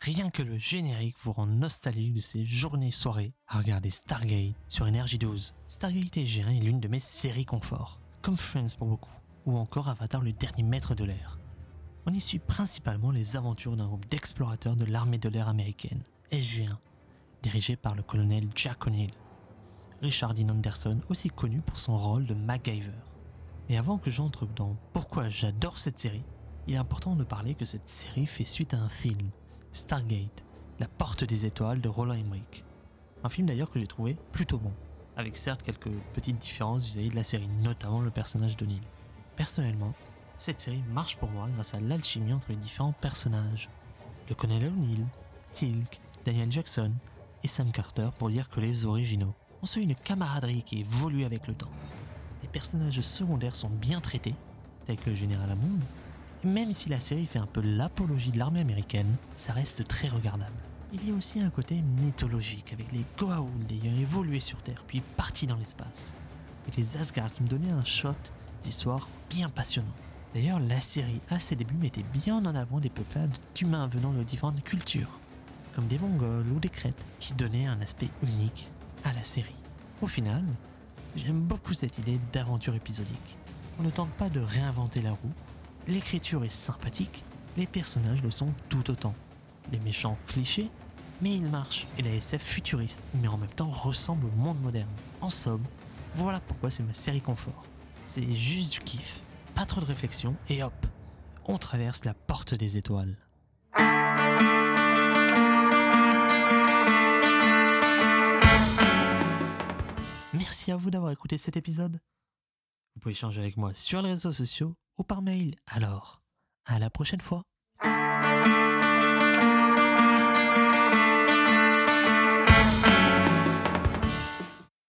Rien que le générique vous rend nostalgique de ces journées soirées à regarder Stargate sur Energy 12. Stargate SG1 est l'une de mes séries confort, comme Friends pour beaucoup, ou encore Avatar le dernier maître de l'air. On y suit principalement les aventures d'un groupe d'explorateurs de l'armée de l'air américaine, SG1, dirigé par le colonel Jack O'Neill. Richard Dean Anderson, aussi connu pour son rôle de MacGyver. Et avant que j'entre dans pourquoi j'adore cette série, il est important de parler que cette série fait suite à un film, Stargate, La Porte des Étoiles de Roland Emmerich. Un film d'ailleurs que j'ai trouvé plutôt bon, avec certes quelques petites différences vis-à-vis de la série, notamment le personnage d'O'Neill. Personnellement, cette série marche pour moi grâce à l'alchimie entre les différents personnages. Le colonel O'Neill, Tilk, Daniel Jackson et Sam Carter pour dire que les originaux ont su une camaraderie qui évolue avec le temps. Les personnages secondaires sont bien traités, tels que le général Hammond, même si la série fait un peu l'apologie de l'armée américaine, ça reste très regardable. Il y a aussi un côté mythologique avec les Goa'uld ayant évolué sur Terre puis partis dans l'espace, et les Asgard qui me donnaient un shot d'histoire bien passionnant. D'ailleurs, la série à ses débuts mettait bien en avant des peuplades d'humains venant de différentes cultures, comme des Mongols ou des Crêtes, qui donnaient un aspect unique à la série. Au final, j'aime beaucoup cette idée d'aventure épisodique. On ne tente pas de réinventer la roue, l'écriture est sympathique, les personnages le sont tout autant. Les méchants clichés, mais ils marchent, et la SF futuriste, mais en même temps ressemble au monde moderne. En somme, voilà pourquoi c'est ma série confort. C'est juste du kiff, pas trop de réflexion, et hop, on traverse la porte des étoiles. Merci à vous d'avoir écouté cet épisode. Vous pouvez échanger avec moi sur les réseaux sociaux ou par mail. Alors, à la prochaine fois.